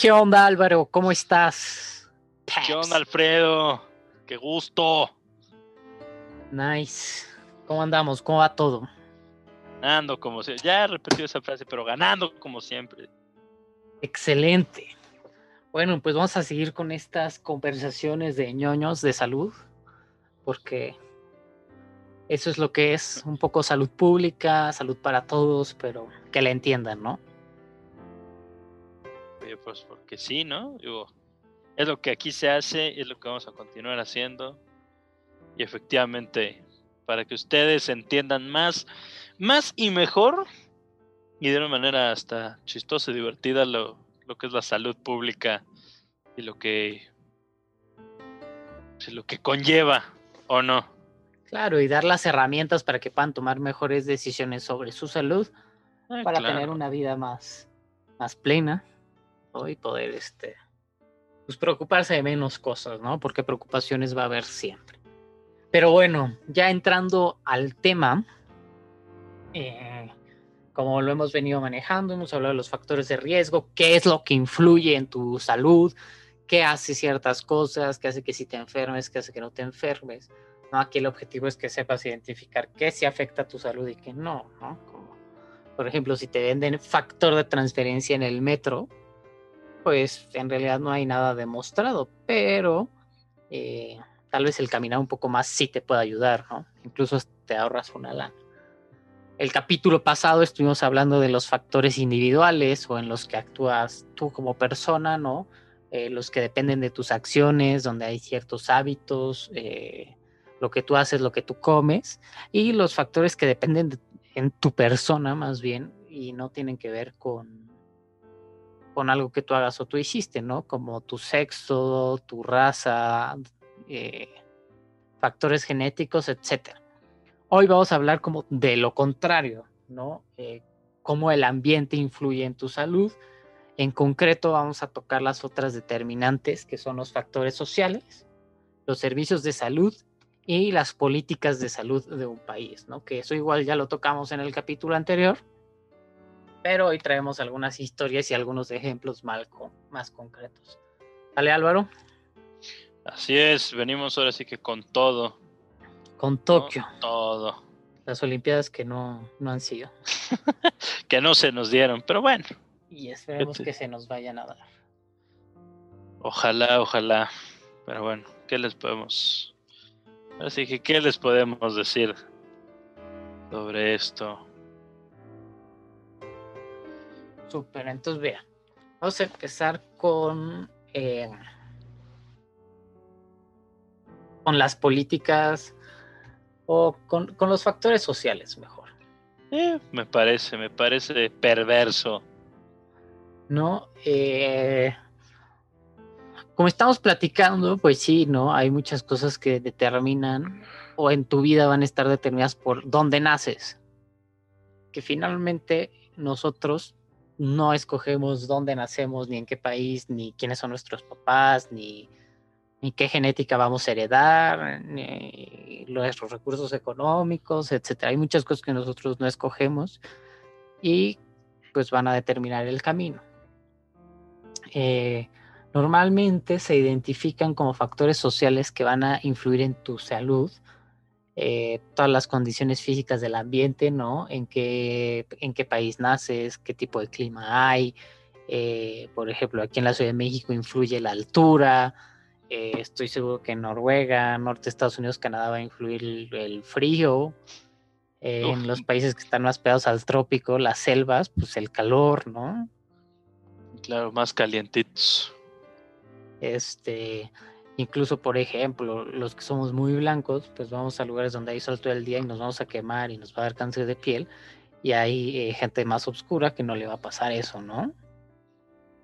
¿Qué onda Álvaro? ¿Cómo estás? ¿Qué onda Alfredo? ¡Qué gusto! Nice. ¿Cómo andamos? ¿Cómo va todo? Ganando como siempre. Ya he repetido esa frase, pero ganando como siempre. Excelente. Bueno, pues vamos a seguir con estas conversaciones de ñoños de salud, porque eso es lo que es un poco salud pública, salud para todos, pero que la entiendan, ¿no? Pues porque sí, ¿no? Digo, es lo que aquí se hace, es lo que vamos a continuar haciendo. Y efectivamente, para que ustedes entiendan más, más y mejor, y de una manera hasta chistosa y divertida, lo, lo que es la salud pública y lo que, lo que conlleva, ¿o no? Claro, y dar las herramientas para que puedan tomar mejores decisiones sobre su salud, Ah, para claro. tener una vida más, más plena y poder este, pues preocuparse de menos cosas, ¿no? Porque preocupaciones va a haber siempre. Pero bueno, ya entrando al tema, eh, como lo hemos venido manejando, hemos hablado de los factores de riesgo, qué es lo que influye en tu salud, qué hace ciertas cosas, qué hace que si te enfermes, qué hace que no te enfermes. ¿no? Aquí el objetivo es que sepas identificar qué sí afecta a tu salud y qué no, ¿no? Como, por ejemplo, si te venden factor de transferencia en el metro, pues en realidad no hay nada demostrado, pero eh, tal vez el caminar un poco más sí te puede ayudar, ¿no? Incluso te ahorras una lana. El capítulo pasado estuvimos hablando de los factores individuales o en los que actúas tú como persona, ¿no? Eh, los que dependen de tus acciones, donde hay ciertos hábitos, eh, lo que tú haces, lo que tú comes, y los factores que dependen de, en tu persona más bien y no tienen que ver con, con algo que tú hagas o tú hiciste, ¿no? Como tu sexo, tu raza, eh, factores genéticos, etcétera. Hoy vamos a hablar como de lo contrario, ¿no? Eh, cómo el ambiente influye en tu salud. En concreto vamos a tocar las otras determinantes, que son los factores sociales, los servicios de salud y las políticas de salud de un país, ¿no? Que eso igual ya lo tocamos en el capítulo anterior, pero hoy traemos algunas historias y algunos ejemplos mal con, más concretos. Dale Álvaro, Así es, venimos ahora sí que con todo. con. Tokio, Todo. las Olimpiadas que no, no han sido. Que no se nos dieron, pero bueno, Y esperemos que se nos vayan a dar. ojalá, ojalá. Pero bueno, ¿qué les podemos? Así que, ¿qué les podemos decir sobre esto? Súper, entonces vea, vamos a empezar con, eh, con las políticas o con, con los factores sociales mejor, Eh, me parece, me parece perverso. ¿no? Eh, como estamos platicando, pues sí, ¿no? Hay muchas cosas que determinan o en tu vida van a estar determinadas por dónde naces, que finalmente nosotros no escogemos dónde nacemos, ni en qué país, ni quiénes son nuestros papás, ni, ni qué genética vamos a heredar, ni nuestros recursos económicos, etcétera. Hay muchas cosas que nosotros no escogemos y pues van a determinar el camino. Eh, normalmente se identifican como factores sociales que van a influir en tu salud, eh, todas las condiciones físicas del ambiente, ¿no? En qué, en qué país naces, qué tipo de clima hay. eh, por ejemplo, aquí en la Ciudad de México influye la altura. eh, estoy seguro que en Noruega, norte de Estados Unidos, Canadá va a influir el, el frío. en los países que están más pegados al trópico, las selvas, pues el calor, ¿no? Claro, más calientitos. Este, incluso, por ejemplo, los que somos muy blancos, pues vamos a lugares donde hay sol todo el día y nos vamos a quemar y nos va a dar cáncer de piel. y hay eh, gente más oscura que no le va a pasar eso, ¿no?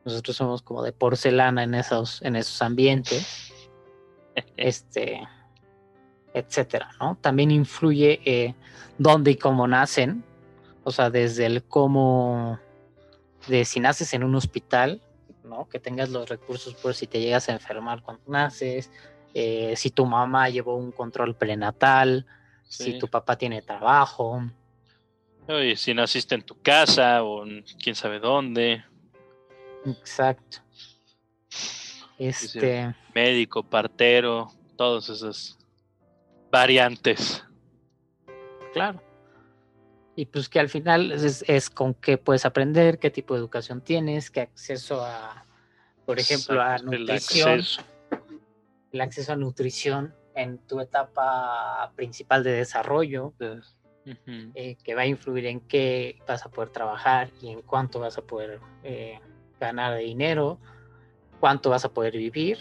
Nosotros somos como de porcelana en esos, en esos ambientes, este, etcétera, ¿no? También influye eh, dónde y cómo nacen, o sea, desde el cómo, de si naces en un hospital, ¿no? Que tengas los recursos por si te llegas a enfermar cuando naces, eh, si tu mamá llevó un control prenatal, si tu papá tiene trabajo. Oye, si naciste en tu casa o en quién sabe dónde. Exacto. Este. Médico, partero, todas esas variantes. Claro. Y pues que al final es, con qué puedes aprender, qué tipo de educación tienes, qué acceso a, por ejemplo, a nutrición. El acceso. a nutrición en tu etapa principal de desarrollo, eh, que va a influir en qué vas a poder trabajar y en cuánto vas a poder eh, ganar dinero, cuánto vas a poder vivir.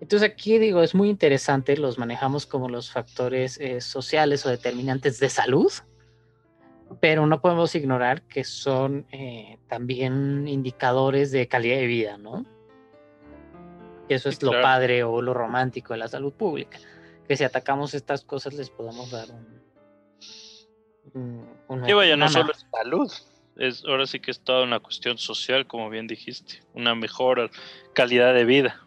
Entonces aquí digo, es muy interesante, los manejamos como los factores eh, sociales o determinantes de salud, pero no podemos ignorar que son eh, también indicadores de calidad de vida, ¿no? eso es lo padre o lo romántico de la salud pública, que si atacamos estas cosas les podemos dar un... un, vaya, no solo es salud, es, ahora sí que es toda una cuestión social, como bien dijiste, una mejor calidad de vida.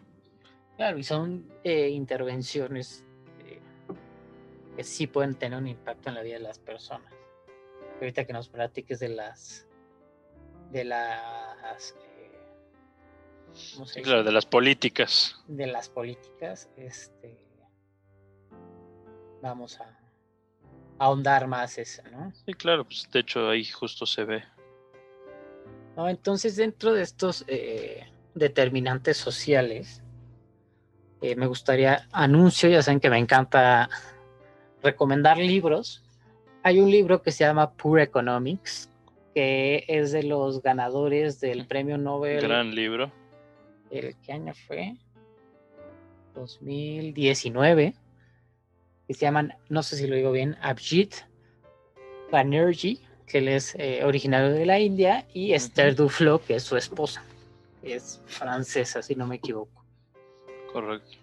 Claro, y son eh, intervenciones eh, que sí pueden tener un impacto en la vida de las personas ahorita que nos platiques de las de las eh, claro, de las políticas. De las políticas este vamos a, ahondar más eso no sí claro pues de hecho ahí justo se ve. No entonces dentro de estos eh, determinantes sociales eh, me gustaría anuncio ya saben que me encanta recomendar libros hay un libro que se llama Pure Economics, que es de los ganadores del premio Nobel. Gran libro. ¿El qué año fue? 2019. Que se llaman, no sé si lo digo bien, Abhijit Banerjee, que él es eh, originario de la India, y Esther Duflo, que es su esposa. es francesa, si no me equivoco. Correcto.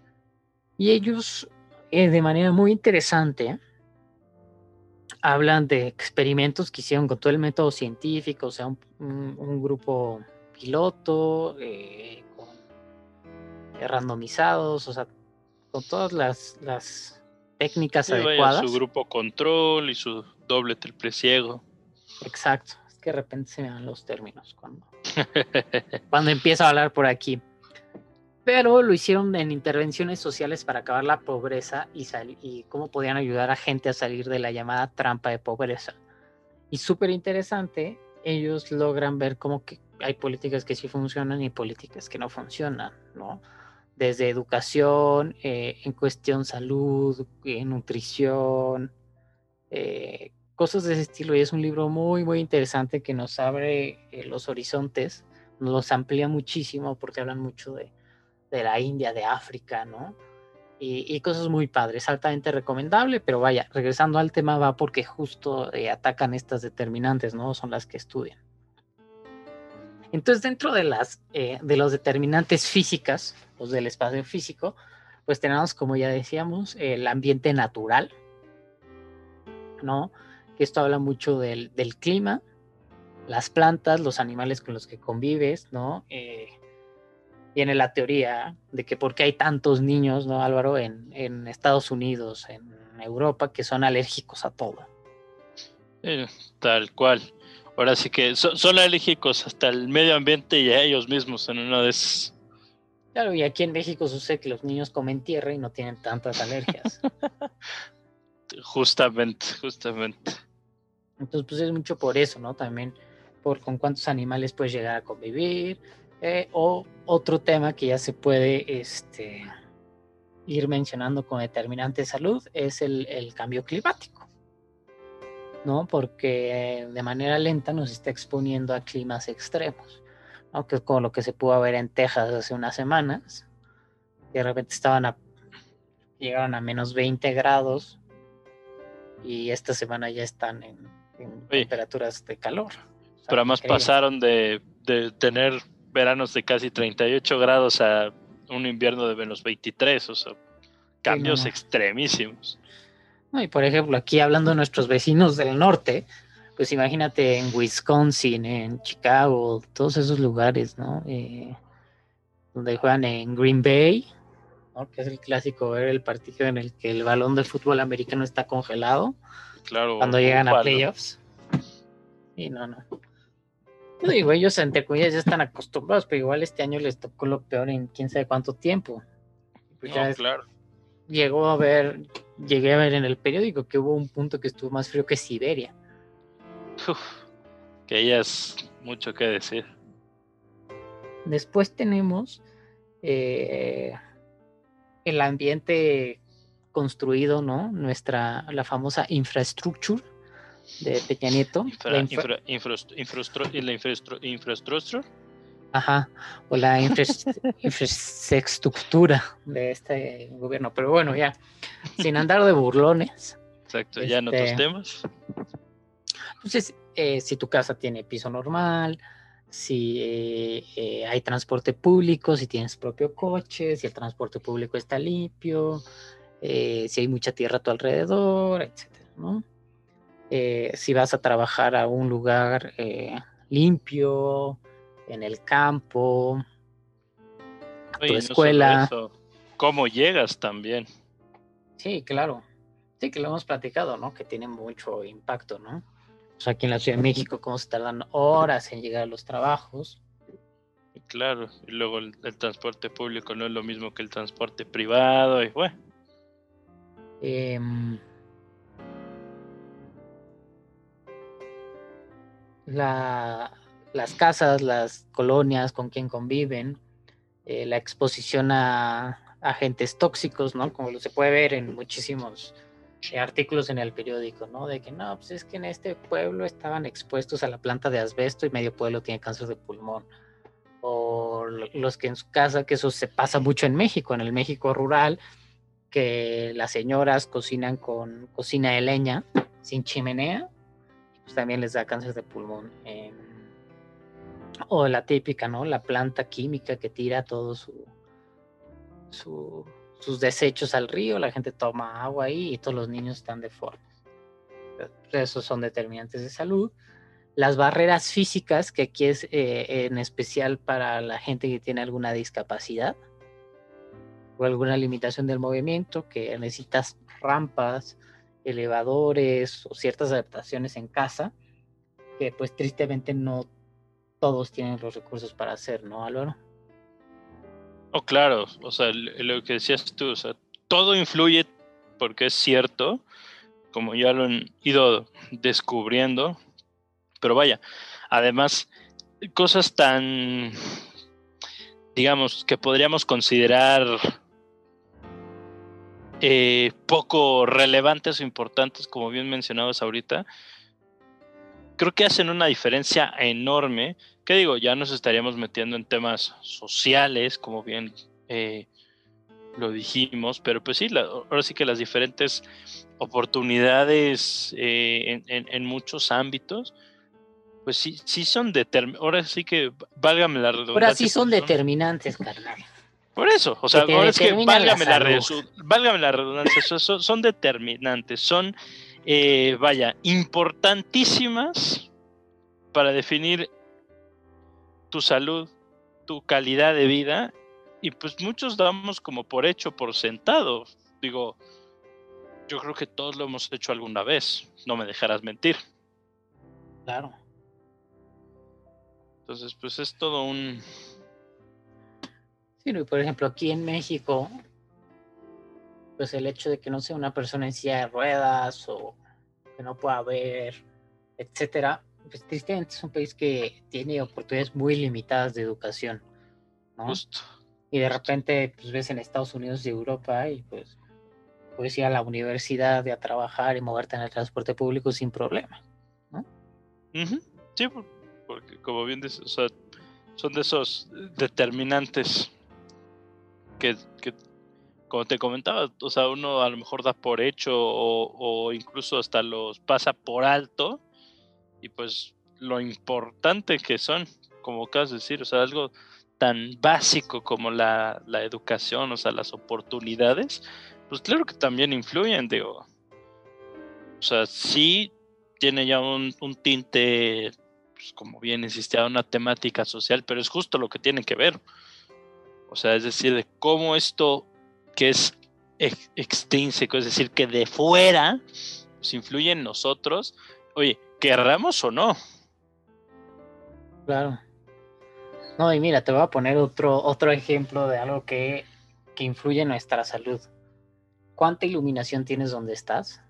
Y ellos, eh, de manera muy interesante, hablan de experimentos que hicieron con todo el método científico, o sea, un, grupo piloto, eh, con, eh, randomizados, o sea, con todas las, las técnicas adecuadas. su grupo control y su doble triple ciego. Exacto, es que de repente se me dan los términos cuando, cuando empiezo a hablar por aquí pero lo hicieron en intervenciones sociales para acabar la pobreza y, y cómo podían ayudar a gente a salir de la llamada trampa de pobreza. Y súper interesante, ellos logran ver cómo que hay políticas que sí funcionan y políticas que no funcionan, ¿no? Desde educación, eh, en cuestión salud, en nutrición, eh, cosas de ese estilo. Y es un libro muy, muy interesante que nos abre eh, los horizontes, nos los amplía muchísimo porque hablan mucho de, de la India, de África, ¿no? Y, cosas muy padres, altamente recomendable, pero vaya, regresando al tema va porque justo eh, atacan estas determinantes, ¿no? Son las que estudian. Entonces, dentro de las eh, de los determinantes físicas, los del espacio físico, pues tenemos, como ya decíamos, el ambiente natural, ¿no? Que esto habla mucho del, del clima, las plantas, los animales con los que convives, ¿no? Eh, viene la teoría de que porque hay tantos niños, ¿no, Álvaro, en, en Estados Unidos, en Europa, que son alérgicos a todo. tal cual. Ahora sí que son, alérgicos hasta el medio ambiente y a ellos mismos en una de esas. Claro, y aquí en México sucede que los niños comen tierra y no tienen tantas alergias. justamente, justamente. Entonces, pues es mucho por eso, ¿no? También por con cuántos animales puedes llegar a convivir, eh, o otro tema que ya se puede este, ir mencionando con determinante de salud es el, cambio climático, ¿no? Porque de manera lenta nos está exponiendo a climas extremos, ¿no? Que es como lo que se pudo ver en Texas hace unas semanas, que de repente estaban a, llegaron a menos 20 grados y esta semana ya están en, temperaturas de calor. O sea, Pero además increíble. pasaron de, de tener veranos de casi 38 grados a un invierno de menos 23, o sea, cambios no. extremísimos. No, y por ejemplo, aquí hablando de nuestros vecinos del norte, pues imagínate en Wisconsin, en Chicago, todos esos lugares, ¿no? Eh, donde juegan en Green Bay, ¿no? que es el clásico ver el partido en el que el balón del fútbol americano está congelado Claro. cuando llegan a playoffs. Y no, no. No digo, ellos entre comillas ya están acostumbrados, pero igual este año les tocó lo peor en quién sabe cuánto tiempo. Pues ya No, es- claro. llegó a ver, llegué a ver en el periódico que hubo un punto que estuvo más frío que Siberia. Uf, que ya es mucho que decir. Después tenemos eh, el ambiente construido, ¿no? Nuestra, la famosa infraestructura de Peña Nieto. Infra- la infra- infra- infrastru- infrastru- y la infrastru- infraestructura. Ajá, o la infra- infraestructura de este gobierno. Pero bueno, ya, sin andar de burlones. Exacto, ya en Este- otros temas. Entonces, eh, si tu casa tiene piso normal, si eh, eh, hay transporte público, si tienes propio coche, si el transporte público está limpio, si hay mucha tierra a tu alrededor, etcétera, ¿no? Eh, si vas a trabajar a un lugar eh, limpio, en el campo, Oye, tu no solo escuela. eso, ¿Cómo llegas también? Sí, claro. Sí, que lo hemos platicado, ¿no? Que tiene mucho impacto, ¿no? O sea, aquí en la Ciudad de México, cómo se tardan horas en llegar a los trabajos. Claro, y luego el, el transporte público no es lo mismo que el transporte privado, y bueno, Em, la- las casas, las colonias con quien conviven, eh, la exposición a agentes tóxicos, ¿no? Como se puede ver en muchísimos eh, artículos en el periódico, ¿no? De que no, pues es que en este pueblo estaban expuestos a la planta de asbesto y medio pueblo tiene cáncer de pulmón. O lo- los que en su casa, que eso se pasa mucho en México, en el México rural, que las señoras cocinan con cocina de leña, sin chimenea, pues también les da cáncer de pulmón. Em, o la típica, ¿no? La planta química que tira todo su, su- sus desechos al río, la gente toma agua ahí y todos los niños están deformes. Esos son determinantes de salud. Las barreras físicas, que aquí es eh, en especial para la gente que tiene alguna discapacidad o alguna limitación del movimiento, que necesitas rampas, elevadores o ciertas adaptaciones en casa, que pues tristemente no todos tienen los recursos para hacer, ¿no, Álvaro? Oh, claro, o sea, lo que decías tú, o sea, todo influye porque es cierto, como ya lo han ido descubriendo, pero vaya, además, cosas tan, digamos, que podríamos considerar eh, poco relevantes o importantes, como bien mencionabas ahorita, creo que hacen una diferencia enorme ¿Qué digo? Ya nos estaríamos metiendo en temas sociales, como bien eh, lo dijimos, pero pues sí, la- ahora sí que las diferentes oportunidades eh, en, en- en muchos ámbitos, pues sí, sí son determinantes. Ahora sí que, válgame la redundancia. Ahora sí son determinantes, carnal. Por eso, o sea, ahora es que la válgame la, resu- válgame la redundancia, son, son- son determinantes, son, eh, vaya, importantísimas para definir tu salud, tu calidad de vida, y pues muchos damos como por hecho, por sentado. Digo, yo creo que todos lo hemos hecho alguna vez, no me dejarás mentir. Claro. Entonces, pues es todo un... Sí, no, y por ejemplo, aquí en México, pues el hecho de que no sea una persona en silla de ruedas o que no pueda ver, etcétera, pues tristemente es un país que tiene oportunidades muy limitadas de educación, ¿no? Justo. Y de repente, pues ves en Estados Unidos y Europa y pues puedes ir a la universidad y a trabajar y moverte en el transporte público sin problema. Ujú, Sí, por- porque como bien dices, o sea, son de esos determinantes que, como te comentaba, o sea, uno a lo mejor da por hecho o, o incluso hasta los pasa por alto y pues lo importante que son, como acabas de decir, o sea, algo tan básico como la, la educación, o sea, las oportunidades, pues claro que también influyen, digo. O sea, sí tiene ya un, un tinte, pues, como bien insistía, una temática social, pero es justo lo que tiene que ver. O sea, es decir, de cómo esto que es extrínseco, es decir, que de fuera pues, influye en nosotros, oye, querramos o no. Claro. No, y mira, te voy a poner otro, otro ejemplo de algo que, que influye en nuestra salud. ¿Cuánta iluminación tienes donde estás?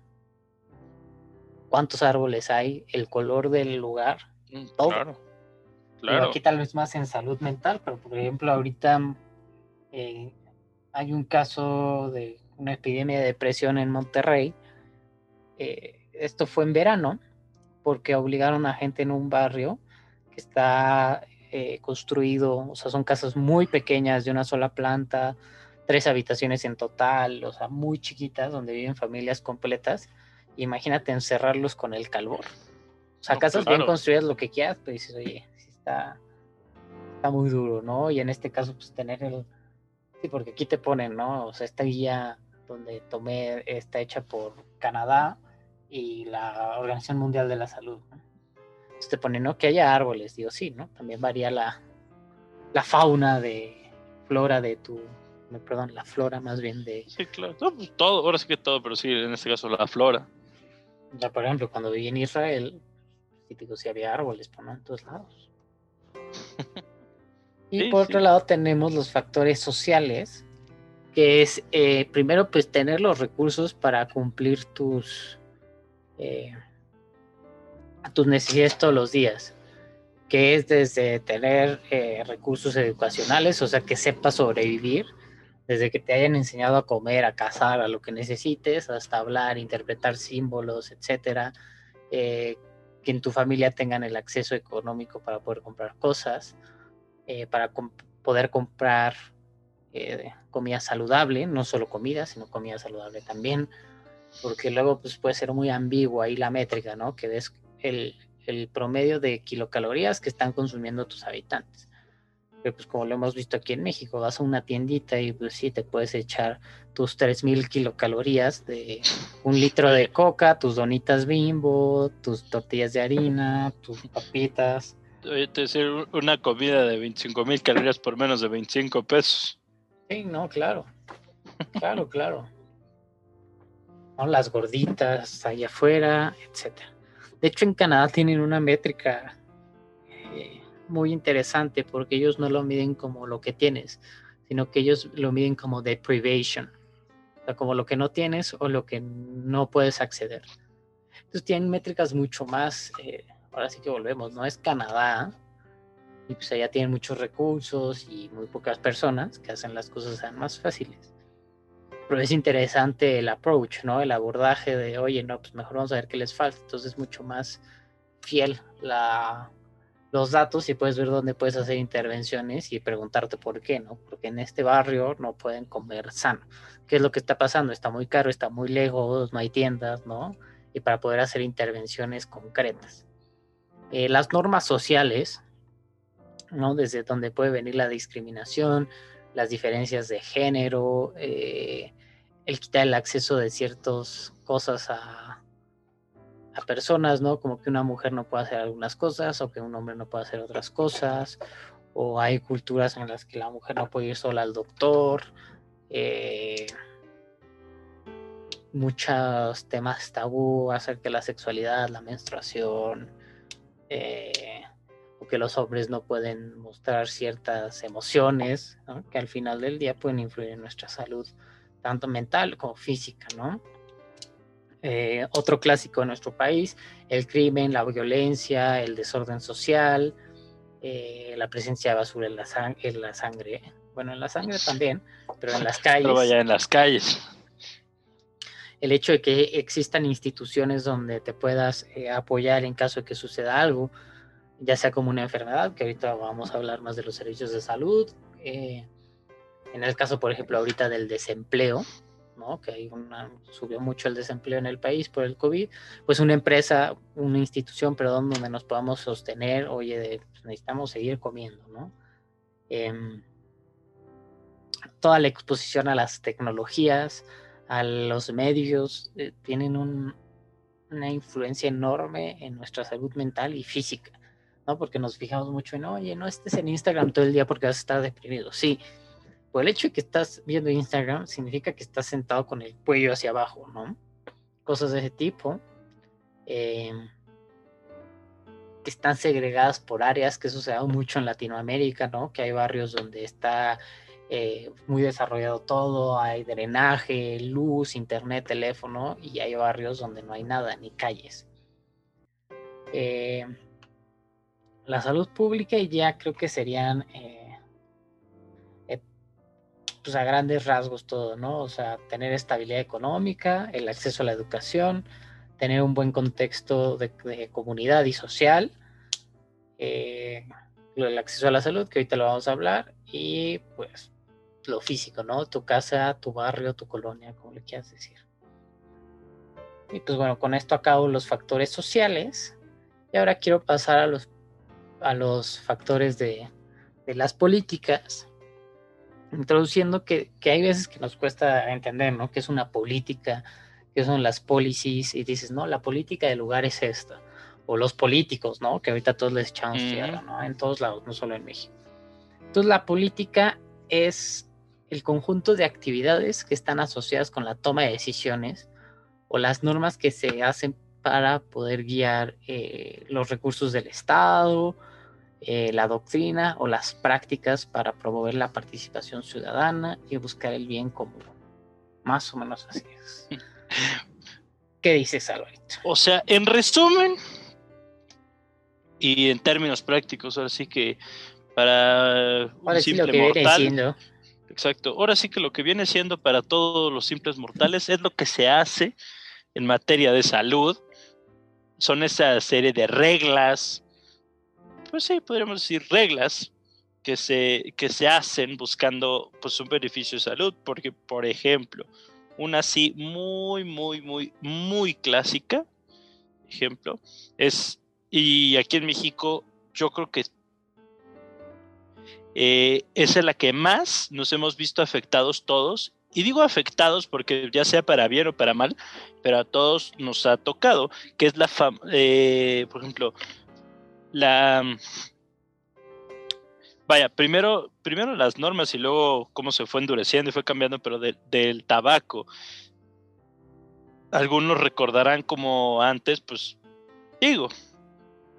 ¿Cuántos árboles hay? ¿El color del lugar? Mm, todo. Claro. claro. aquí tal vez más en salud mental, pero por ejemplo ahorita eh, hay un caso de una epidemia de depresión en Monterrey. Eh, esto fue en verano, porque obligaron a gente en un barrio que está eh, construido, o sea, son casas muy pequeñas de una sola planta, tres habitaciones en total, o sea, muy chiquitas, donde viven familias completas. Imagínate encerrarlos con el calor. O sea, casas bien construidas, lo que quieras, pero dices, oye, sí está, está muy duro, ¿no? Y en este caso, pues tener el... Sí, porque aquí te ponen, ¿no? O sea, esta guía donde tomé está hecha por Canadá y la Organización Mundial de la Salud. Entonces te ponen, ¿no? Que haya árboles, digo, sí, ¿no? También varía la, la fauna de flora de tu, perdón, la flora más bien de... Sí, claro, pues, todo, ahora sí que todo, pero sí, en este caso la flora. Ya, por ejemplo, cuando viví en Israel, sí, digo, sí había árboles, pero no en todos lados. y por otro lado tenemos los factores sociales, que es eh, primero pues tener los recursos para cumplir tus, eh, tus necesidades todos los días, que es desde tener eh, recursos educacionales, o sea, que sepas sobrevivir, desde que te hayan enseñado a comer, a cazar, a lo que necesites, hasta hablar, interpretar símbolos, etcétera, que en tu familia tengan el acceso económico para poder comprar cosas, para poder comprar eh, comida saludable, no solo comida, sino comida saludable también, porque luego pues, puede ser muy ambigua ahí la métrica, ¿no? Que ves el, el promedio de kilocalorías que están consumiendo tus habitantes. Pero pues como lo hemos visto aquí en México, vas a una tiendita y pues sí, te puedes echar tus 3.000 kilocalorías de un litro de coca, tus donitas bimbo, tus tortillas de harina, tus papitas. Decir, una comida de 25.000 calorías por menos de 25 pesos. Sí, no, claro. Claro, claro. Las gorditas allá afuera, etcétera. De hecho, en Canadá tienen una métrica eh, muy interesante porque ellos no lo miden como lo que tienes, sino que ellos lo miden como deprivation, o sea, como lo que no tienes o lo que no puedes acceder. Entonces tienen métricas mucho más, eh, ahora sí que volvemos, no es Canadá, y pues allá tienen muchos recursos y muy pocas personas que hacen las cosas más fáciles. Pero es interesante el approach, ¿no? El abordaje de, oye, no, pues mejor vamos a ver qué les falta. Entonces es mucho más fiel la, los datos y puedes ver dónde puedes hacer intervenciones y preguntarte por qué, ¿no? Porque en este barrio no pueden comer sano. ¿Qué es lo que está pasando? Está muy caro, está muy lejos, no hay tiendas, ¿no? Y para poder hacer intervenciones concretas. Eh, las normas sociales ¿no? Desde donde puede venir la discriminación, las diferencias de género, eh, el quitar el acceso de ciertas cosas a, personas, ¿no? Como que una mujer no puede hacer algunas cosas o que un hombre no puede hacer otras cosas, o hay culturas en las que la mujer no puede ir sola al doctor, eh, muchos temas tabú acerca de la sexualidad, la menstruación, eh, que los hombres no pueden mostrar ciertas emociones que al final del día pueden influir en nuestra salud, tanto mental como física, ¿no? Eh, otro clásico de nuestro país, el crimen, la violencia, el desorden social, eh, la presencia de basura en la, en la sangre. Bueno, en la sangre también, pero en las calles. Pero vaya en las calles. El hecho de que existan instituciones donde te puedas eh, apoyar en caso de que suceda algo, ya sea como una enfermedad, que ahorita vamos a hablar más de los servicios de salud. Eh, en el caso, por ejemplo, ahorita del desempleo, ¿no? Que hay una, subió mucho el desempleo en el país por el COVID, pues una empresa, una institución, perdón, donde nos podamos sostener, oye, pues, necesitamos seguir comiendo, ¿no? Em, toda la exposición a las tecnologías, a los medios, eh, tienen una influencia enorme en nuestra salud mental y física, ¿no? Porque nos fijamos mucho en, oye, no estés en Instagram todo el día porque vas a estar deprimido. Sí, por el hecho de que estás viendo Instagram significa que estás sentado con el cuello hacia abajo, ¿no? Cosas de ese tipo. Em, que están segregadas por áreas, que eso se mucho en Latinoamérica, ¿no? Que hay barrios donde está eh, muy desarrollado todo, hay drenaje, luz, internet, teléfono, y hay barrios donde no hay nada, ni calles. Eh, la salud pública ya creo que serían, eh, pues a grandes rasgos todo, ¿no? O sea, tener estabilidad económica, el acceso a la educación, tener un buen contexto de, comunidad y social, el acceso a la salud, que ahorita lo vamos a hablar, y pues lo físico, ¿no? Tu casa, tu barrio, tu colonia, como le quieras decir. Y pues bueno, con esto acabo los factores sociales. Y ahora quiero pasar a los, a los factores de, las políticas. Introduciendo que, hay veces que nos cuesta entender, ¿no? Que es una política, que son las policies, y dices, no, la política del lugar es esta. O los políticos, ¿no? Que ahorita todos les echamos tierra, ¿no? En todos lados, no solo en México. Entonces la política es el conjunto de actividades que están asociadas con la toma de decisiones o las normas que se hacen para poder guiar eh, los recursos del Estado, eh, la doctrina o las prácticas para promover la participación ciudadana y buscar el bien común. Más o menos así es. ¿Qué dices, Alvarito? O sea, en resumen y en términos prácticos, ahora sí que para un simple mortal, Exacto. Ahora sí que lo que viene siendo para todos los simples mortales es lo que se hace en materia de salud. Son esa serie de reglas, pues sí, podríamos decir reglas que se, que se hacen buscando pues un beneficio de salud. Porque, por ejemplo, una así muy, muy, muy, muy clásica, ejemplo, es, y aquí en México yo creo que eh, es la que más nos hemos visto afectados todos. Y digo afectados porque ya sea para bien o para mal, pero a todos nos ha tocado, que es la, eh, por ejemplo, la... Vaya, primero, primero las normas y luego cómo se fue endureciendo y fue cambiando, pero del tabaco. Algunos recordarán como antes, pues digo,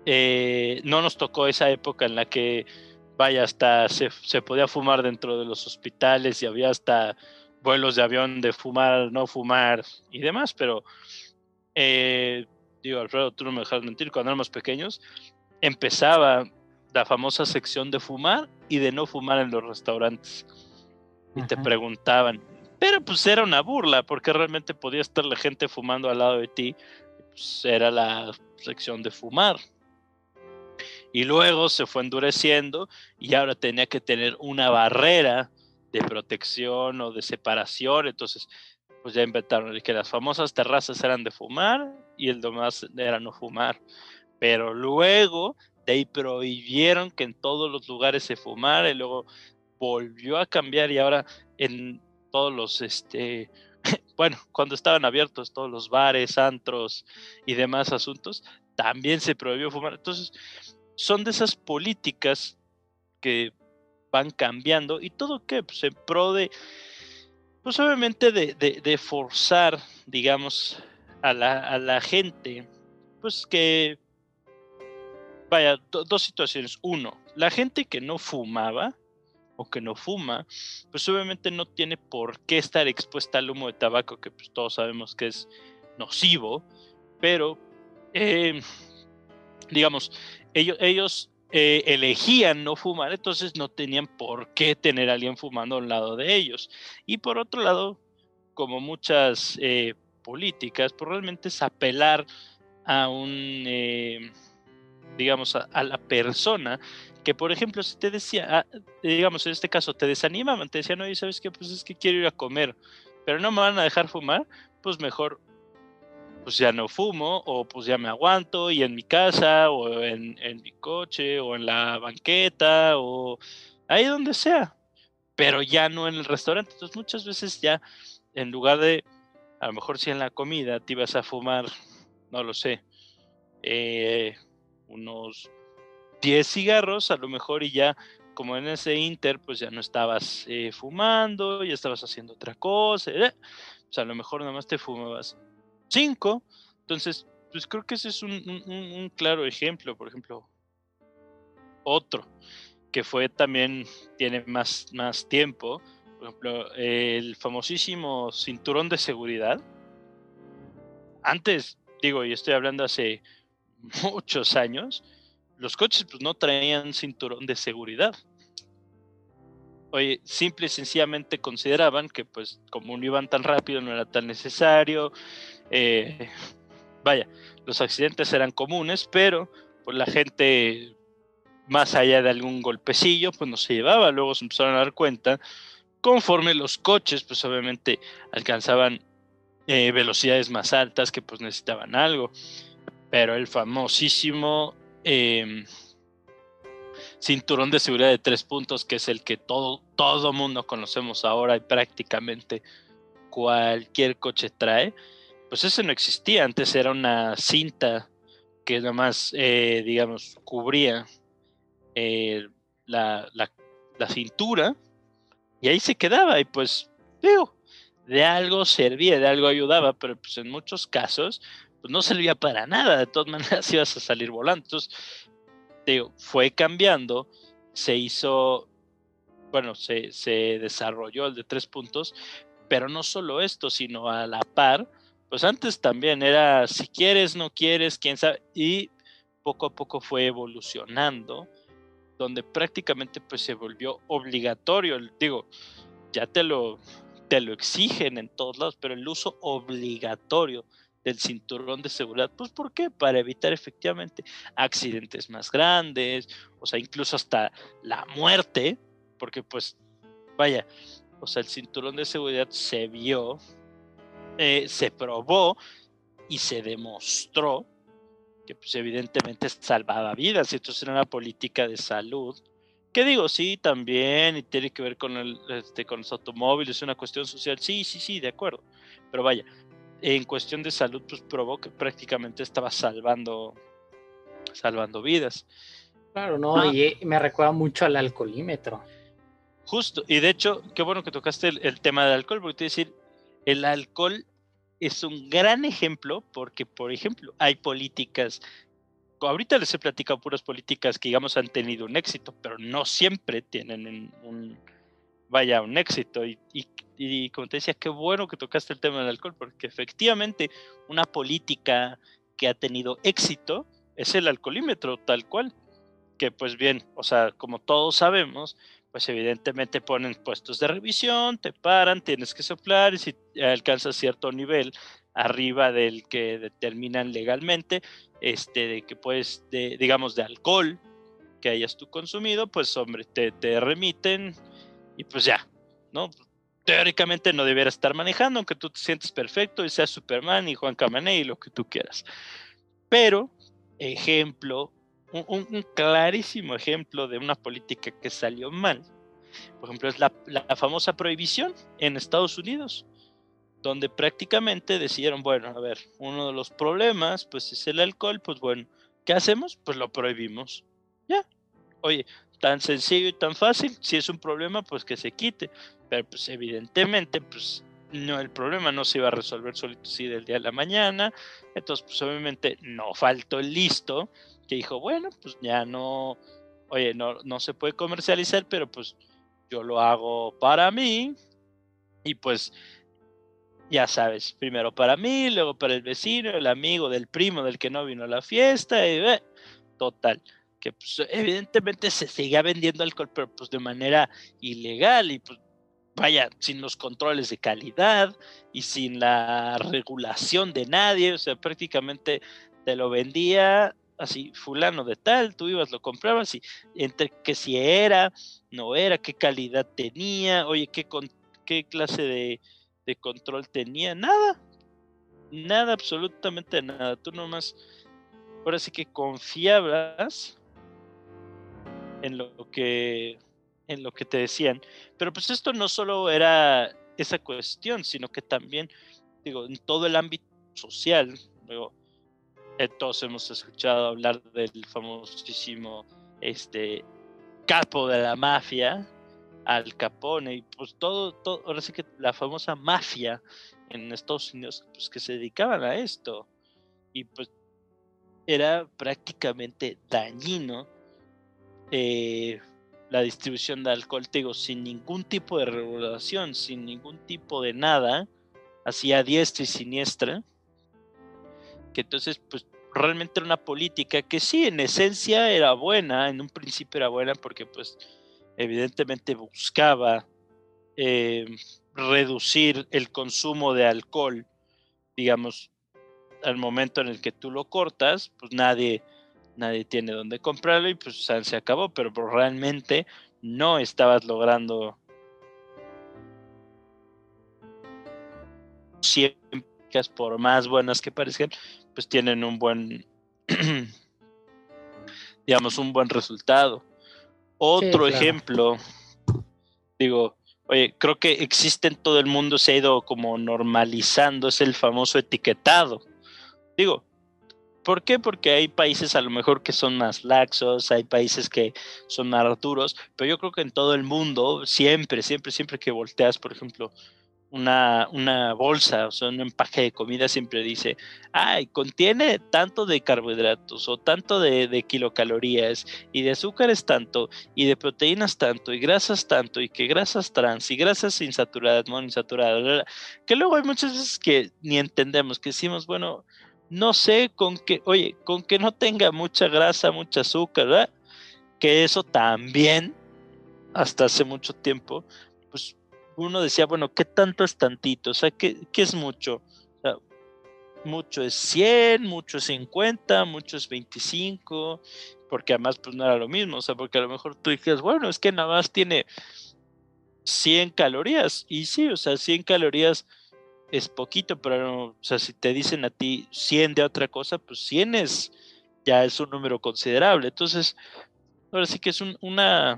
eh, no nos tocó esa época en la que vaya, hasta se, podía fumar dentro de los hospitales y había hasta vuelos de avión de fumar, no fumar y demás, pero eh, digo, Alfredo, tú no me dejas mentir, cuando éramos pequeños, empezaba la famosa sección de fumar y de no fumar en los restaurantes. Y te preguntaban, pero pues era una burla, porque realmente podía estar la gente fumando al lado de ti, pues era la sección de fumar y luego se fue endureciendo y ahora tenía que tener una barrera de protección o de separación, entonces pues ya inventaron que las famosas terrazas eran de fumar y el demás era no fumar, pero luego de ahí prohibieron que en todos los lugares se fumara y luego volvió a cambiar y ahora en todos los este bueno, cuando estaban abiertos todos los bares, antros y demás asuntos, también se prohibió fumar. Entonces, son de esas políticas que van cambiando y todo que pues, en pro de, pues obviamente de, forzar, digamos, a la, gente, pues que, vaya, dos situaciones. Uno, la gente que no fumaba o que no fuma, pues obviamente no tiene por qué estar expuesta al humo de tabaco, que pues todos sabemos que es nocivo, pero, eh, digamos, ellos, ellos eh, elegían no fumar, entonces no tenían por qué tener a alguien fumando al lado de ellos. Y por otro lado, como muchas eh, políticas, pues realmente es apelar a un, eh, digamos, a, la persona que, por ejemplo, si te decía, ah, digamos, en este caso te desanimaban, te decían, oye, ¿sabes qué? Pues es que quiero ir a comer. pero no me van a dejar fumar, pues mejor pues ya no fumo o pues ya me aguanto y en mi casa o en, en mi coche o en la banqueta o ahí donde sea, pero ya no en el restaurante. Entonces muchas veces ya en lugar de, a lo mejor si en la comida te ibas a fumar, no lo sé, eh, unos 10 cigarros a lo mejor y ya como en ese inter pues ya no estabas eh, fumando, ya estabas haciendo otra cosa, eh, pues a lo mejor nada más te fumabas 5, entonces pues creo que ese es un, un claro ejemplo, por ejemplo, otro que fue también, tiene más, más tiempo, por ejemplo, el famosísimo cinturón de seguridad. Antes, digo, y estoy hablando hace muchos años, los coches pues, no traían cinturón de seguridad. Oye, simple y sencillamente consideraban que pues como no iban tan rápido no era tan necesario. Eh, vaya, los accidentes eran comunes, pero pues la gente más allá de algún golpecillo, pues no se llevaba. Luego se empezaron a dar cuenta, conforme los coches, pues obviamente alcanzaban eh, velocidades más altas que pues necesitaban algo. Pero el famosísimo em, cinturón de seguridad de tres puntos, que es el que todo, todo mundo conocemos ahora y prácticamente cualquier coche trae, pues ese no existía. Antes era una cinta que nada más, eh, digamos, cubría eh, la, la, cintura y ahí se quedaba y pues digo, de algo servía, de algo ayudaba, pero pues en muchos casos pues no servía para nada, de todas maneras ibas a salir volando. Entonces, digo, fue cambiando, se hizo, bueno, se, se desarrolló el de tres puntos, pero no solo esto, sino a la par, pues antes también era si quieres, no quieres, quién sabe, y poco a poco fue evolucionando donde prácticamente pues se volvió obligatorio, digo, ya te lo, te lo exigen en todos lados, pero el uso obligatorio del cinturón de seguridad, pues ¿por qué? Para evitar efectivamente accidentes más grandes, o sea, incluso hasta la muerte, porque pues, vaya, o sea, el cinturón de seguridad se vio, eh, se probó y se demostró que pues evidentemente salvaba vidas. Y esto era una política de salud que digo sí también y tiene que ver con el este con los automóviles una cuestión social. Sí sí sí de acuerdo. Pero vaya en cuestión de salud pues probó que prácticamente estaba salvando salvando vidas. Claro no y me recuerda mucho al alcoholímetro. Justo y de hecho qué bueno que tocaste el, el tema del alcohol porque te decir el alcohol es un gran ejemplo porque, por ejemplo, hay políticas, ahorita les he platicado puras políticas que, digamos, han tenido un éxito, pero no siempre tienen un, vaya, un éxito. Y, y, como te decía, qué bueno que tocaste el tema del alcohol, porque efectivamente una política que ha tenido éxito es el alcoholímetro, tal cual. Que pues bien, o sea, como todos sabemos, pues evidentemente ponen puestos de revisión, te paran, tienes que soplar y si alcanzas cierto nivel arriba del que determinan legalmente, este, de que puedes, de, digamos, de alcohol que hayas tú consumido, pues hombre, te, te remiten y pues ya, ¿no? Teóricamente no deberías estar manejando, aunque tú te sientes perfecto y seas Superman y Juan Camané y lo que tú quieras. Pero, ejemplo, un, clarísimo ejemplo de una política que salió mal, por ejemplo, es la, famosa prohibición en Estados Unidos, donde prácticamente decidieron, bueno, a ver, uno de los problemas, pues es el alcohol, pues bueno, ¿qué hacemos? Pues lo prohibimos. Ya. Oye, tan sencillo y tan fácil, si es un problema, pues que se quite. Pero pues evidentemente, pues no, el problema no se iba a resolver solito así del día a la mañana. Entonces, pues obviamente no faltó el listo que dijo, bueno, pues ya no, oye, no, no se puede comercializar, pero pues yo lo hago para mí y pues ya sabes, primero para mí, luego para el vecino, el amigo del primo del que no vino a la fiesta, y eh, total, que pues, evidentemente se seguía vendiendo alcohol, pero pues de manera ilegal y pues vaya, sin los controles de calidad y sin la regulación de nadie, o sea, prácticamente te lo vendía así, fulano de tal, tú ibas, lo comprabas y entre que si era, no era, qué calidad tenía, oye, qué, con, qué clase de, de control tenía? Nada. Nada, absolutamente nada. Tú nomás, ahora sí que confiabas en lo que en lo que te decían. Pero pues esto no solo era esa cuestión, sino que también, digo, en todo el ámbito social, digo, todos hemos escuchado hablar del famosísimo este capo de la mafia, Al Capone, y pues todo, todo, ahora sí que la famosa mafia en Estados Unidos, pues que se dedicaban a esto. Y pues era prácticamente dañino eh, la distribución de alcohol, te digo, sin ningún tipo de regulación, sin ningún tipo de nada, así a diestra y siniestra, que entonces, pues realmente era una política que sí, en esencia era buena, en un principio era buena porque pues evidentemente buscaba eh, reducir el consumo de alcohol, digamos, al momento en el que tú lo cortas, pues nadie nadie tiene dónde comprarlo y pues se acabó, pero realmente no estabas logrando siempre por más buenas que parezcan, pues tienen un buen digamos un buen resultado. Otro ejemplo, digo, oye, creo que existe en todo el mundo, se ha ido como normalizando, es el famoso etiquetado. Digo, ¿Por qué? Porque hay países a lo mejor que son más laxos, hay países que son más duros, pero yo creo que en todo el mundo, siempre, siempre, siempre que volteas, por ejemplo, una, una bolsa, o sea, un empaque de comida siempre dice, ay, contiene tanto de carbohidratos o tanto de, de, kilocalorías y de azúcares tanto y de proteínas tanto y grasas tanto y que grasas trans y grasas insaturadas, monoinsaturadas, que luego hay muchas veces que ni entendemos, que decimos, bueno, no sé con que, oye, con que no tenga mucha grasa, mucha azúcar, ¿verdad? Que eso también, hasta hace mucho tiempo, uno decía, bueno, ¿qué tanto es tantito? O sea, ¿qué, es mucho? Mucho es 100, mucho es 50, mucho es 25, porque además pues no era lo mismo, o sea, porque a lo mejor tú dices, bueno, es que nada más tiene 100 calorías, y sí, o sea, 100 calorías es poquito, pero o sea, si te dicen a ti 100 de otra cosa, pues 100 es, ya es un número considerable. Entonces, ahora sí que es una,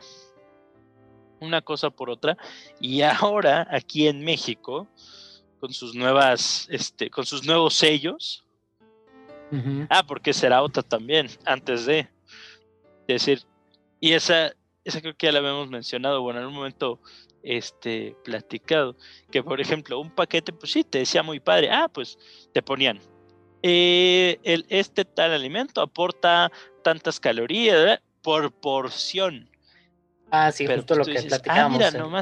una cosa por otra. Y ahora, aquí en México, con sus nuevas, este, con sus nuevos sellos. Ah, porque será otra también, antes de. decir, y esa, esa creo que ya la habíamos mencionado, bueno, en un momento este, platicado. Que por ejemplo, un paquete, pues sí, te decía muy padre, ah, pues te ponían, eh, el, este tal alimento aporta tantas calorías por porción. Ah, sí, justo lo que platicamos ah, mira,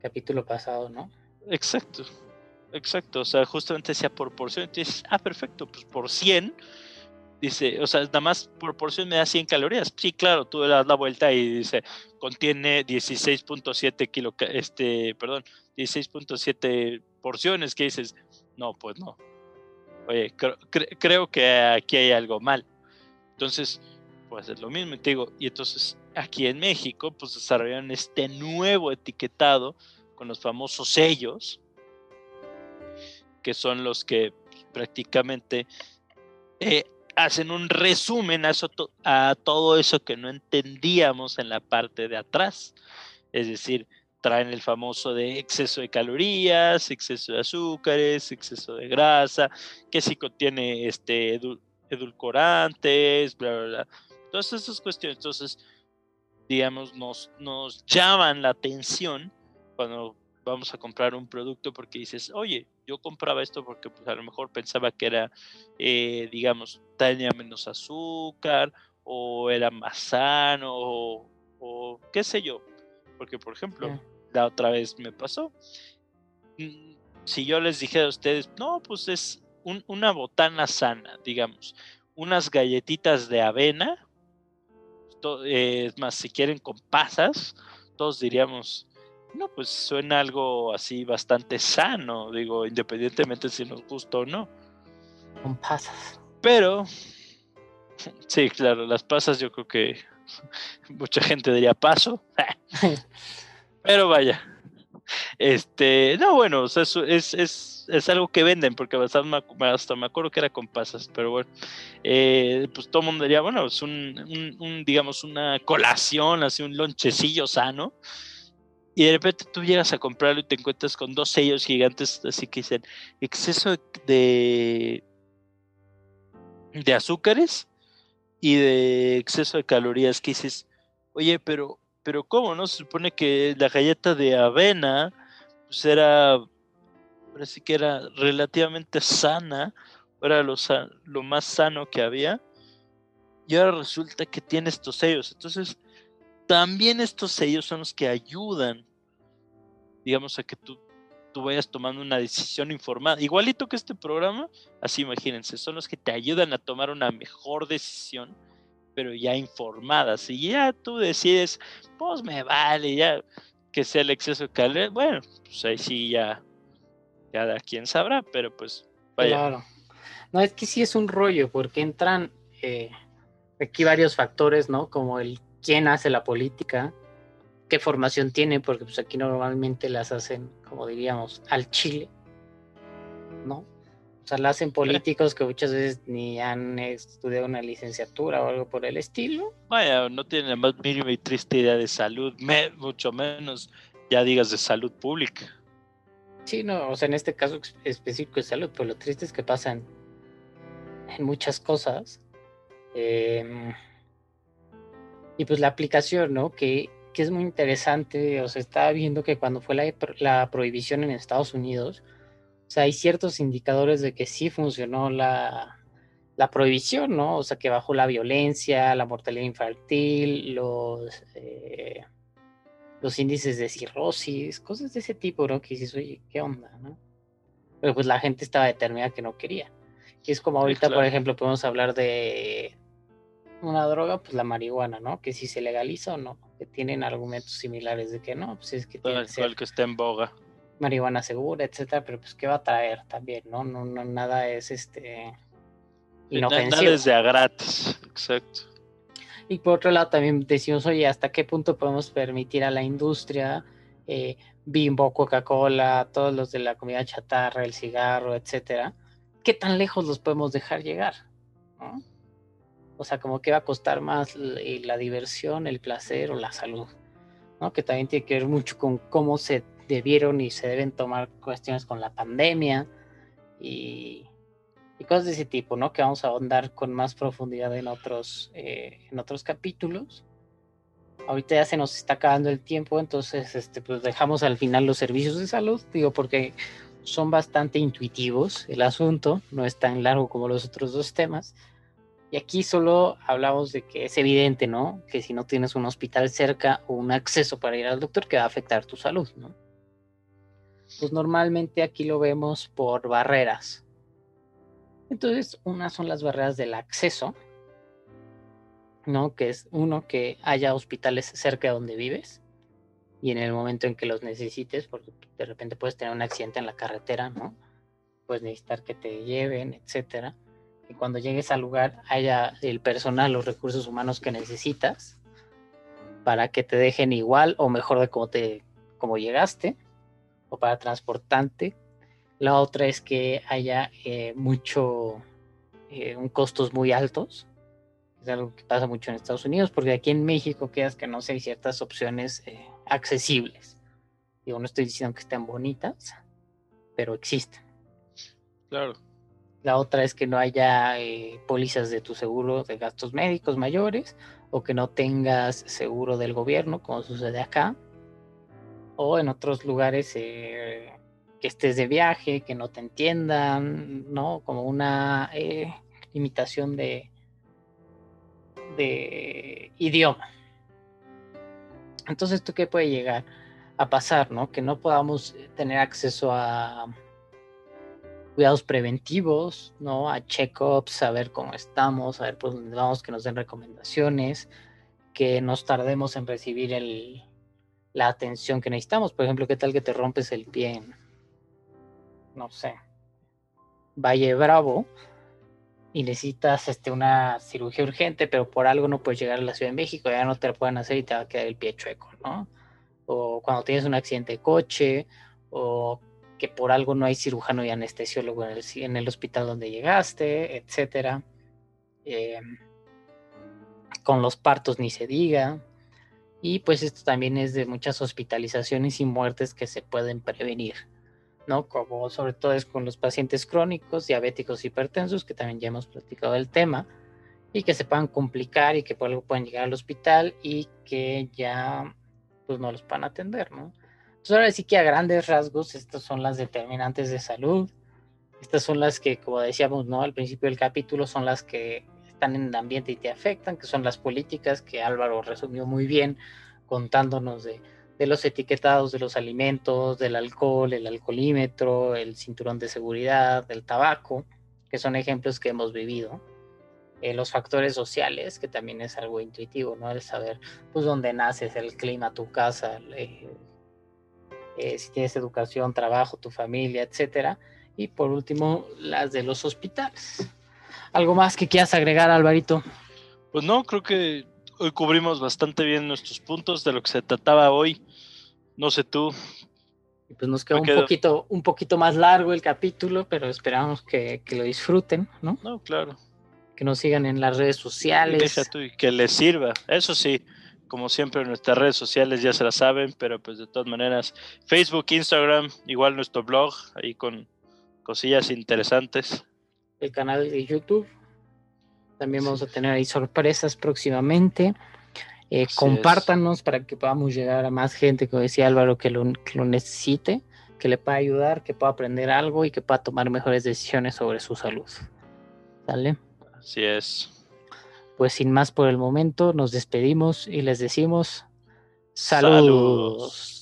capítulo pasado, ¿no? Exacto, exacto, o sea, justamente decía por porción, entonces, ah, perfecto, pues por 100 dice, o sea, nada más por porción me da 100 calorías. Sí, claro, tú le das la vuelta y dice, contiene 16.7 kilo, este, perdón, 16.7 porciones, que dices, no, pues no. Oye, creo que aquí hay algo mal. Entonces, pues es lo mismo, te digo, y entonces aquí en México, pues desarrollaron este nuevo etiquetado con los famosos sellos, que son los que prácticamente eh, hacen un resumen a, todo eso que no entendíamos en la parte de atrás. Es decir, traen el famoso de exceso de calorías, exceso de azúcares, exceso de grasa, que si contiene este edulcorantes, bla, bla, bla. Todas esas cuestiones, entonces, digamos, nos, nos llaman la atención cuando vamos a comprar un producto porque dices, oye, yo compraba esto porque pues, a lo mejor pensaba que era, eh, digamos, tenía menos azúcar o era más sano o, qué sé yo. Porque, por ejemplo, la otra vez me pasó. Mm, si yo les dijera a ustedes, no, pues es una botana sana, digamos, unas galletitas de avena, eh, es más, si quieren con pasas, todos diríamos, no, pues suena algo así bastante sano, digo, independientemente si nos gusta o no. Con pasas. Pero, sí, claro, las pasas yo creo que mucha gente diría paso. Pero vaya, Este, no, bueno, o sea, es, es, es, algo que venden, porque hasta me, hasta me acuerdo que era con pasas, pero bueno, eh, pues todo el mundo diría, bueno, es un, un, un, digamos, una colación, así un lonchecillo sano, y de repente tú llegas a comprarlo y te encuentras con dos sellos gigantes, así que dicen, exceso de, de azúcares y de exceso de calorías, que dices, oye, pero, pero ¿cómo, no? Se supone que la galleta de avena, pues era, parece que era relativamente sana, era lo, lo más sano que había, y ahora resulta que tiene estos sellos, entonces también estos sellos son los que ayudan, digamos, a que tú, tú vayas tomando una decisión informada. Igualito que este programa, así imagínense, son los que te ayudan a tomar una mejor decisión, pero ya informada. Si ya tú decides, pues me vale, ya que sea el exceso de calidad, bueno, pues ahí sí ya, cada quien sabrá, pero pues vaya. Claro. No, es que sí es un rollo, porque entran eh, aquí varios factores, ¿no? Como el quién hace la política, qué formación tiene, porque pues aquí normalmente las hacen, como diríamos, al chile, ¿no? O sea, la hacen políticos que muchas veces ni han estudiado una licenciatura o algo por el estilo. Vaya, no tienen la más mínima y triste idea de salud, mucho menos ya digas de salud pública. Sí, no, o sea, en este caso específico de salud, pero lo triste es que pasan en muchas cosas. Em, y pues la aplicación, ¿no? Que, que, es muy interesante, o sea, estaba viendo que cuando fue la, la prohibición en Estados Unidos, sea, hay ciertos indicadores de que sí funcionó la, la prohibición, ¿no? O sea, que bajó la violencia, la mortalidad infantil, los, eh, los índices de cirrosis, cosas de ese tipo, ¿no? Que dices, oye, ¿qué onda, no? Pero pues la gente estaba determinada que no quería. Y es como ahorita, por ejemplo, podemos hablar de una droga, pues la marihuana, ¿no? Que si se legaliza o no, que tienen argumentos similares de que no, pues es que tiene que, que está en boga. Marihuana segura, etcétera, pero pues qué va a traer también, ¿no? No, no nada es este inofensivo. Nada es de a gratis, exacto. Y por otro lado también decimos, oye, ¿hasta qué punto podemos permitir a la industria, eh, Bimbo, Coca-Cola, todos los de la comida chatarra, el cigarro, etcétera? ¿Qué tan lejos los podemos dejar llegar? ¿no? O sea, como que va a costar más la diversión, el placer o la salud, ¿no? Que también tiene que ver mucho con cómo se debieron y se deben tomar cuestiones con la pandemia y, cosas de ese tipo, ¿no? Que vamos a ahondar con más profundidad en otros, eh, en otros capítulos. Ahorita ya se nos está acabando el tiempo, entonces este, pues dejamos al final los servicios de salud, digo, porque son bastante intuitivos el asunto, no es tan largo como los otros dos temas. Y aquí solo hablamos de que es evidente, ¿no? Que si no tienes un hospital cerca o un acceso para ir al doctor, que va a afectar tu salud, ¿no? Pues normalmente aquí lo vemos por barreras. Entonces, unas son las barreras del acceso, ¿no? Que es uno, que haya hospitales cerca de donde vives y en el momento en que los necesites, porque de repente puedes tener un accidente en la carretera, ¿no? Puedes necesitar que te lleven, etcétera cuando llegues al lugar haya el personal, los recursos humanos que necesitas para que te dejen igual o mejor de como te como llegaste o para transportarte. La otra es que haya eh, mucho eh, un costos muy altos. Es algo que pasa mucho en Estados Unidos, porque aquí en México quedas que no sé, hay ciertas opciones eh, accesibles. Yo no estoy diciendo que estén bonitas, pero existen. Claro. La otra es que no haya pólizas de tu seguro de gastos médicos mayores o que no tengas seguro del gobierno, como sucede acá. O en otros lugares eh, que estés de viaje, que no te entiendan, ¿no? Como una eh, limitación de, de idioma. Entonces, ¿tú qué puede llegar a pasar, no? Que no podamos tener acceso a cuidados preventivos, ¿no? A check-ups, saber cómo estamos, a ver por dónde vamos, que nos den recomendaciones, que nos tardemos en recibir el, la atención que necesitamos. Por ejemplo, ¿qué tal que te rompes el pie en, no sé, Valle Bravo y necesitas este, una cirugía urgente, pero por algo no puedes llegar a la Ciudad de México, ya no te la pueden hacer y te va a quedar el pie chueco, ¿no? o cuando tienes un accidente de coche, o que por algo no hay cirujano y anestesiólogo en el, hospital donde llegaste, etcétera. Em, con los partos ni se diga. Y pues esto también es de muchas hospitalizaciones y muertes que se pueden prevenir, ¿no? Como sobre todo es con los pacientes crónicos, diabéticos, hipertensos, que también ya hemos platicado del tema, y que se puedan complicar y que por algo pueden llegar al hospital y que ya pues no los puedan atender, ¿no? Entonces ahora sí que a grandes rasgos estas son las determinantes de salud. Estas son las que, como decíamos, ¿no? Al principio del capítulo son las que están en el ambiente y te afectan, que son las políticas que Álvaro resumió muy bien contándonos de, de los etiquetados de los alimentos, del alcohol, el alcoholímetro, el cinturón de seguridad, del tabaco, que son ejemplos que hemos vivido. Eh, los factores sociales, que también es algo intuitivo, ¿no? El saber, pues, dónde naces, el clima, tu casa, eh, eh, si tienes educación, trabajo, tu familia, etcétera. Y por último, las de los hospitales. ¿Algo más que quieras agregar, Alvarito? Pues no, creo que hoy cubrimos bastante bien nuestros puntos de lo que se trataba hoy. No sé tú. Pues nos queda un poquito, un poquito más largo el capítulo, pero esperamos que, que, lo disfruten, ¿no? No, claro. Que nos sigan en las redes sociales. y que les sirva. Eso sí, como siempre, nuestras redes sociales ya se las saben, pero pues de todas maneras, Facebook, Instagram, igual nuestro blog, ahí con cosillas interesantes. El canal de YouTube. También vamos a tener ahí sorpresas próximamente. Eh, compártanos para que podamos llegar a más gente, como decía Álvaro, que lo, que lo necesite, que le pueda ayudar, que pueda aprender algo y que pueda tomar mejores decisiones sobre su salud. ¿Sale? Así es pues sin más por el momento, nos despedimos y les decimos saludos. saludos.